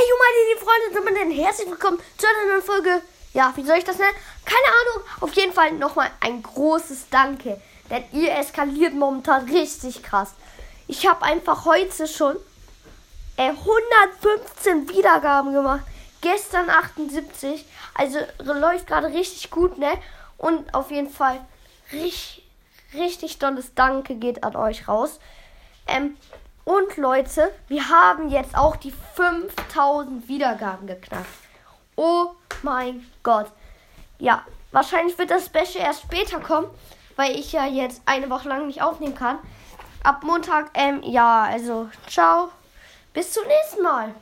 Hey, meine lieben Freunde, sind wir herzlich willkommen zu einer neuen Folge. Ja, wie soll ich das nennen? Keine Ahnung. Auf jeden Fall nochmal ein großes Danke. Denn ihr eskaliert momentan richtig krass. Ich habe einfach heute schon äh, 115 Wiedergaben gemacht. Gestern 78. Also läuft gerade richtig gut, ne? Und auf jeden Fall richtig, richtig tolles Danke geht an euch raus. Ähm, und Leute, wir haben jetzt auch die 5000 Wiedergaben geknackt. Oh mein Gott. Ja, wahrscheinlich wird das Special erst später kommen, weil ich ja jetzt eine Woche lang nicht aufnehmen kann. Ab Montag, ähm, ja, also ciao. Bis zum nächsten Mal.